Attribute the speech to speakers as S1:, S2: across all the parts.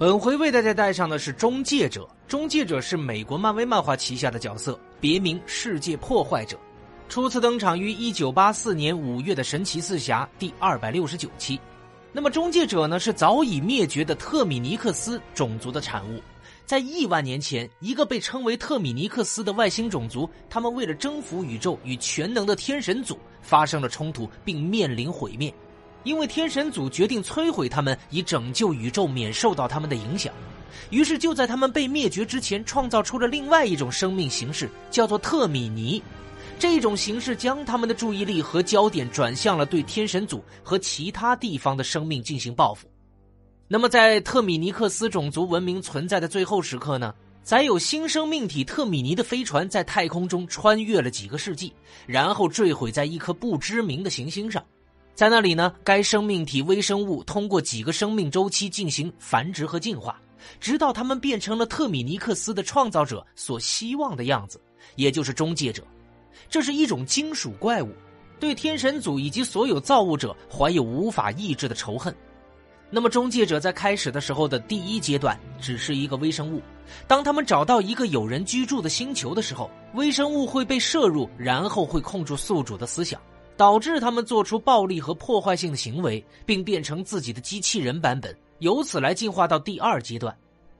S1: 本回为大家带上的是中介者。中介者是美国漫威漫画旗下的角色，别名世界破坏者，初次登场于一九八四年五月的神奇四侠第二百六十九期。那么，中介者呢是早已灭绝的特米尼克斯种族的产物。在亿万年前，一个被称为特米尼克斯的外星种族，他们为了征服宇宙与全能的天神组发生了冲突，并面临毁灭。因为天神组决定摧毁他们，以拯救宇宙免受到他们的影响。于是就在他们被灭绝之前，创造出了另外一种生命形式，叫做特米尼。这种形式将他们的注意力和焦点转向了对天神组和其他地方的生命进行报复。那么，在特米尼克斯种族文明存在的最后时刻呢？载有新生命体特米尼的飞船在太空中穿越了几个世纪，然后坠毁在一颗不知名的行星上。在那里呢，该生命体微生物通过几个生命周期进行繁殖和进化，直到它们变成了特米尼克斯的创造者所希望的样子，也就是终结者。这是一种金属怪物，对天神组以及所有造物者怀有无法抑制的仇恨。那么，终结者在开始的时候的第一阶段只是一个微生物，当他们找到一个有人居住的星球的时候，微生物会被摄入，然后会控制宿主的思想。导致他们做出暴力和破坏性的行为，并变成自己的机器人版本，由此来进化到第二阶段。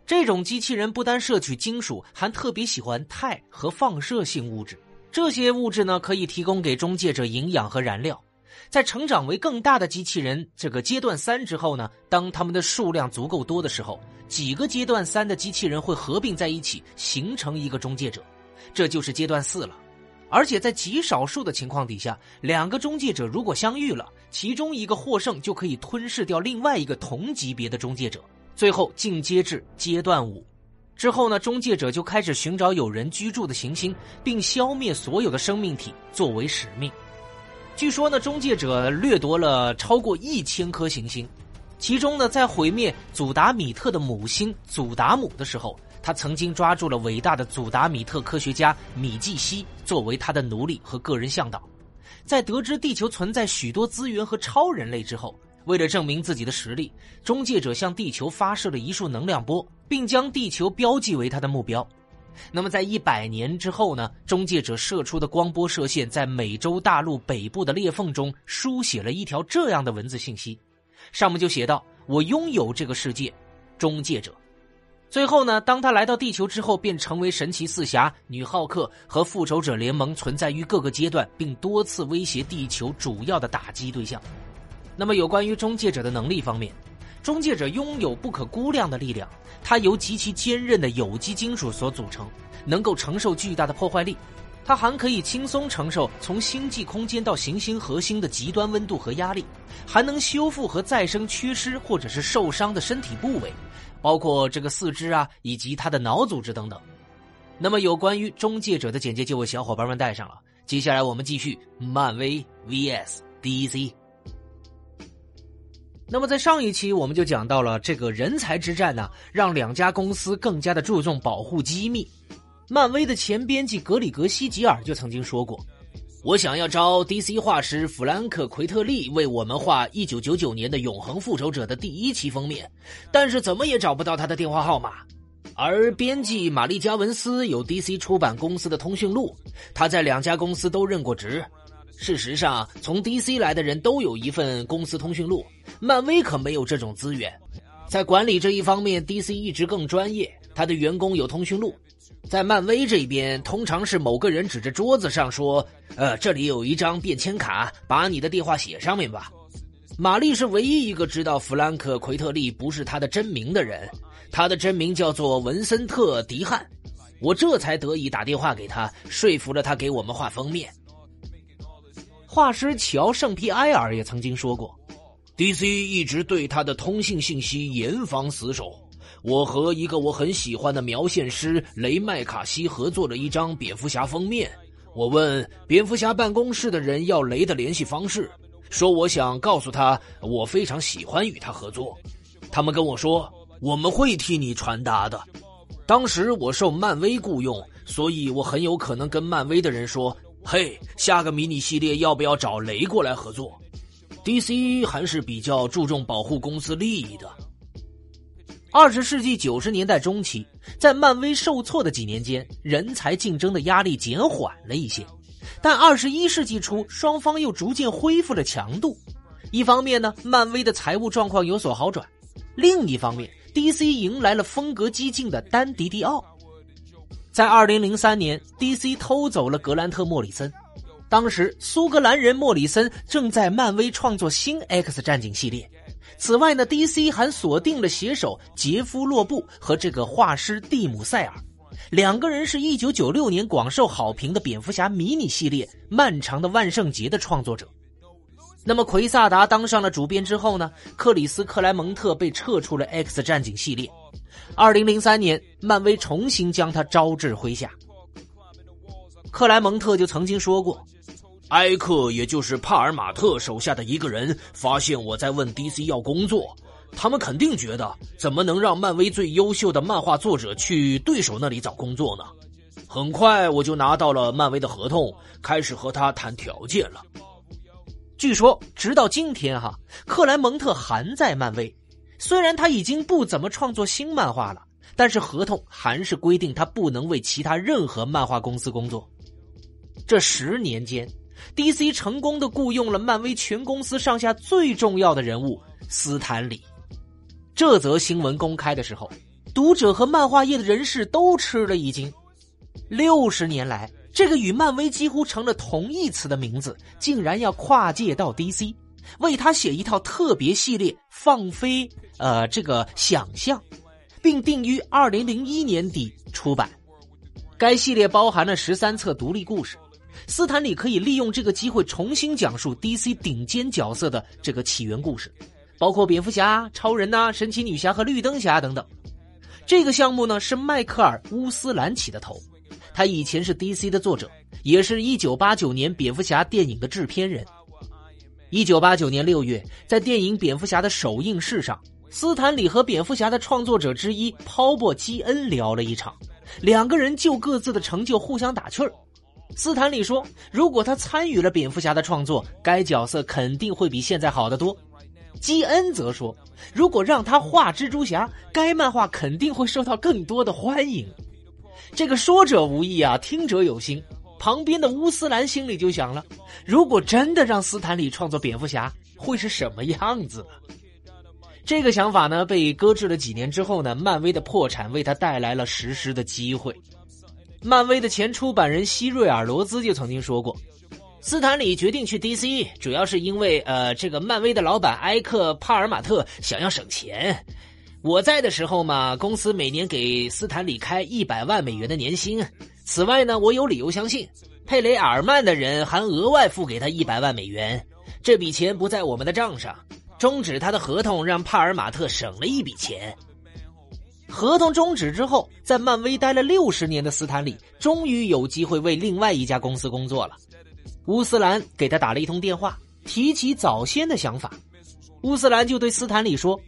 S1: 这种机器人不单摄取金属，还特别喜欢钛和放射性物质。这些物质呢，可以提供给中介者营养和燃料。在成长为更大的机器人这个阶段三之后呢，当他们的数量足够多的时候，几个阶段三的机器人会合并在一起，形成一个中介者，这就是阶段四了。而且在极少数的情况底下，两个中介者如果相遇了，其中一个获胜就可以吞噬掉另外一个同级别的中介者，最后进阶至阶段五。之后呢，中介者就开始寻找有人居住的行星，并消灭所有的生命体作为使命。据说呢，中介者掠夺了超过一千颗行星，其中呢，在毁灭祖达米特的母星祖达姆的时候。他曾经抓住了伟大的祖达米特科学家米季西作为他的奴隶和个人向导，在得知地球存在许多资源和超人类之后，为了证明自己的实力，中介者向地球发射了一束能量波，并将地球标记为他的目标。那么，在一百年之后呢？中介者射出的光波射线在美洲大陆北部的裂缝中书写了一条这样的文字信息，上面就写道：“我拥有这个世界，中介者。”最后呢，当他来到地球之后，便成为神奇四侠、女浩克和复仇者联盟存在于各个阶段，并多次威胁地球主要的打击对象。那么，有关于终结者的能力方面，终结者拥有不可估量的力量，它由极其坚韧的有机金属所组成，能够承受巨大的破坏力。它还可以轻松承受从星际空间到行星核心的极端温度和压力，还能修复和再生缺失或者是受伤的身体部位。包括这个四肢啊，以及他的脑组织等等。那么，有关于中介者的简介就为小伙伴们带上了。接下来，我们继续漫威 VS DC。那么，在上一期我们就讲到了这个人才之战呢，让两家公司更加的注重保护机密。漫威的前编辑格里格西吉尔就曾经说过。我想要招 DC 画师弗兰克·奎特利为我们画1999年的《永恒复仇者》的第一期封面，但是怎么也找不到他的电话号码。而编辑玛丽·加文斯有 DC 出版公司的通讯录，他在两家公司都任过职。事实上，从 DC 来的人都有一份公司通讯录，漫威可没有这种资源。在管理这一方面，DC 一直更专业，他的员工有通讯录。在漫威这边，通常是某个人指着桌子上说：“呃，这里有一张便签卡，把你的电话写上面吧。”玛丽是唯一一个知道弗兰克·奎特利不是他的真名的人，他的真名叫做文森特·迪汉。我这才得以打电话给他，说服了他给我们画封面。画师乔·圣皮埃尔也曾经说过：“DC 一直对他的通信信息严防死守。”我和一个我很喜欢的描线师雷麦卡西合作了一张蝙蝠侠封面。我问蝙蝠侠办公室的人要雷的联系方式，说我想告诉他我非常喜欢与他合作。他们跟我说我们会替你传达的。当时我受漫威雇佣，所以我很有可能跟漫威的人说：“嘿，下个迷你系列要不要找雷过来合作？”DC 还是比较注重保护公司利益的。二十世纪九十年代中期，在漫威受挫的几年间，人才竞争的压力减缓了一些。但二十一世纪初，双方又逐渐恢复了强度。一方面呢，漫威的财务状况有所好转；另一方面，DC 迎来了风格激进的丹·迪迪奥。在二零零三年，DC 偷走了格兰特·莫里森。当时，苏格兰人莫里森正在漫威创作新 X 战警系列。此外呢，DC 还锁定了写手杰夫·洛布和这个画师蒂姆·塞尔，两个人是一九九六年广受好评的蝙蝠侠迷你系列《漫长的万圣节》的创作者。那么，奎萨达当上了主编之后呢，克里斯·克莱蒙特被撤出了 X 战警系列。二零零三年，漫威重新将他招至麾下。克莱蒙特就曾经说过。
S2: 埃克，也就是帕尔马特手下的一个人，发现我在问 DC 要工作，他们肯定觉得怎么能让漫威最优秀的漫画作者去对手那里找工作呢？很快我就拿到了漫威的合同，开始和他谈条件了。
S1: 据说，直到今天哈，克莱蒙特还在漫威，虽然他已经不怎么创作新漫画了，但是合同还是规定他不能为其他任何漫画公司工作。这十年间。DC 成功的雇佣了漫威全公司上下最重要的人物斯坦李。这则新闻公开的时候，读者和漫画业的人士都吃了一惊。六十年来，这个与漫威几乎成了同义词的名字，竟然要跨界到 DC，为他写一套特别系列，放飞呃这个想象，并定于二零零一年底出版。该系列包含了十三册独立故事。斯坦李可以利用这个机会重新讲述 DC 顶尖角色的这个起源故事，包括蝙蝠侠、超人呐、神奇女侠和绿灯侠等等。这个项目呢是迈克尔·乌斯兰起的头，他以前是 DC 的作者，也是一九八九年蝙蝠侠电影的制片人。一九八九年六月，在电影《蝙蝠侠》的首映式上，斯坦李和蝙蝠侠的创作者之一鲍勃·基恩聊了一场，两个人就各自的成就互相打趣儿。斯坦李说：“如果他参与了蝙蝠侠的创作，该角色肯定会比现在好得多。”基恩则说：“如果让他画蜘蛛侠，该漫画肯定会受到更多的欢迎。”这个说者无意啊，听者有心。旁边的乌斯兰心里就想了：如果真的让斯坦李创作蝙蝠侠，会是什么样子呢？这个想法呢，被搁置了几年之后呢，漫威的破产为他带来了实施的机会。漫威的前出版人希瑞尔·罗兹就曾经说过，斯坦李决定去 DC，主要是因为呃，这个漫威的老板埃克·帕尔马特想要省钱。我在的时候嘛，公司每年给斯坦李开一百万美元的年薪。此外呢，我有理由相信，佩雷尔曼的人还额外付给他一百万美元。这笔钱不在我们的账上，终止他的合同让帕尔马特省了一笔钱。合同终止之后，在漫威待了六十年的斯坦李终于有机会为另外一家公司工作了。乌斯兰给他打了一通电话，提起早先的想法。乌斯兰就对斯坦李说：“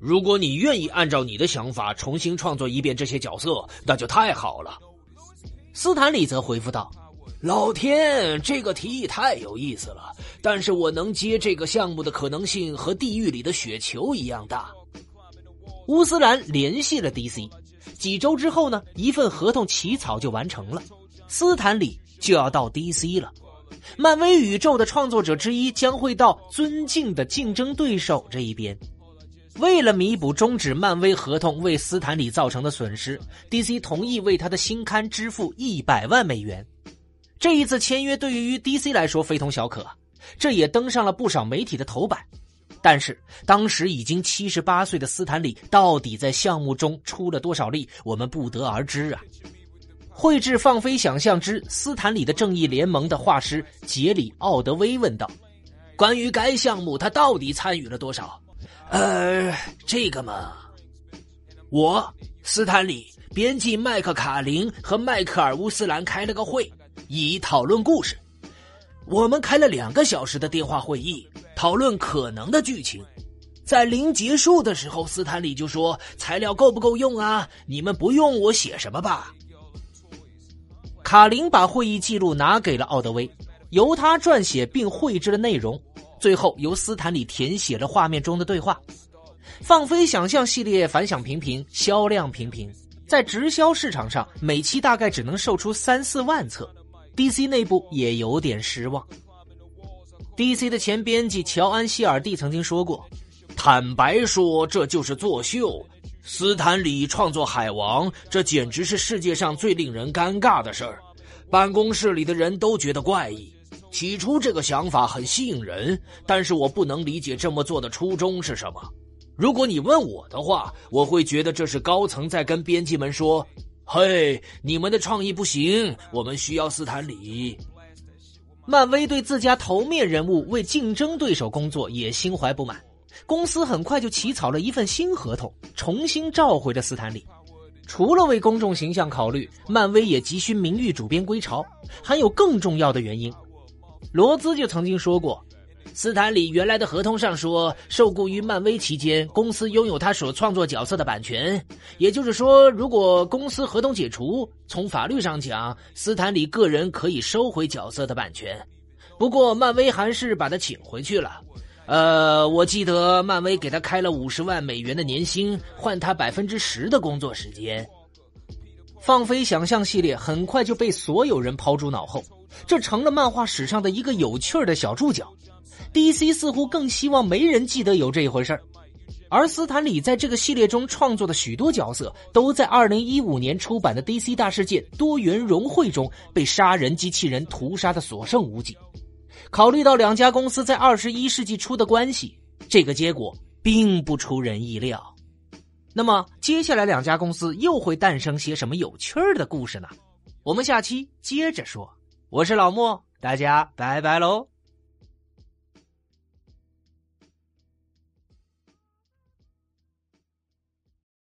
S2: 如果你愿意按照你的想法重新创作一遍这些角色，那就太好了。”
S1: 斯坦李则回复道：“
S2: 老天，这个提议太有意思了，但是我能接这个项目的可能性和地狱里的雪球一样大。”
S1: 乌斯兰联系了 DC，几周之后呢，一份合同起草就完成了，斯坦李就要到 DC 了。漫威宇宙的创作者之一将会到尊敬的竞争对手这一边。为了弥补终止漫威合同为斯坦李造成的损失，DC 同意为他的新刊支付一百万美元。这一次签约对于 DC 来说非同小可，这也登上了不少媒体的头版。但是，当时已经七十八岁的斯坦李到底在项目中出了多少力，我们不得而知啊。绘制《放飞想象之斯坦李的正义联盟》的画师杰里·奥德威问道：“
S2: 关于该项目，他到底参与了多少？”“呃，这个嘛，我斯坦李编辑麦克卡林和迈克尔·乌斯兰开了个会，以讨论故事。我们开了两个小时的电话会议。”讨论可能的剧情，在临结束的时候，斯坦李就说：“材料够不够用啊？你们不用我写什么吧？”
S1: 卡林把会议记录拿给了奥德威，由他撰写并绘制了内容，最后由斯坦李填写了画面中的对话。放飞想象系列反响平平，销量平平，在直销市场上每期大概只能售出三四万册。DC 内部也有点失望。DC 的前编辑乔安希尔蒂曾经说过：“
S2: 坦白说，这就是作秀。斯坦李创作《海王》，这简直是世界上最令人尴尬的事儿。办公室里的人都觉得怪异。起初这个想法很吸引人，但是我不能理解这么做的初衷是什么。如果你问我的话，我会觉得这是高层在跟编辑们说。”嘿，你们的创意不行，我们需要斯坦李。
S1: 漫威对自家头面人物为竞争对手工作也心怀不满，公司很快就起草了一份新合同，重新召回了斯坦李。除了为公众形象考虑，漫威也急需名誉主编归巢，还有更重要的原因。罗兹就曾经说过。
S2: 斯坦李原来的合同上说，受雇于漫威期间，公司拥有他所创作角色的版权。也就是说，如果公司合同解除，从法律上讲，斯坦李个人可以收回角色的版权。不过，漫威还是把他请回去了。呃，我记得漫威给他开了五十万美元的年薪，换他百分之十的工作时间。
S1: 放飞想象系列很快就被所有人抛诸脑后，这成了漫画史上的一个有趣的小注脚。DC 似乎更希望没人记得有这一回事儿，而斯坦李在这个系列中创作的许多角色，都在2015年出版的 DC 大事件多元融汇中被杀人机器人屠杀的所剩无几。考虑到两家公司在21世纪初的关系，这个结果并不出人意料。那么，接下来两家公司又会诞生些什么有趣儿的故事呢？我们下期接着说。我是老莫，大家拜拜喽。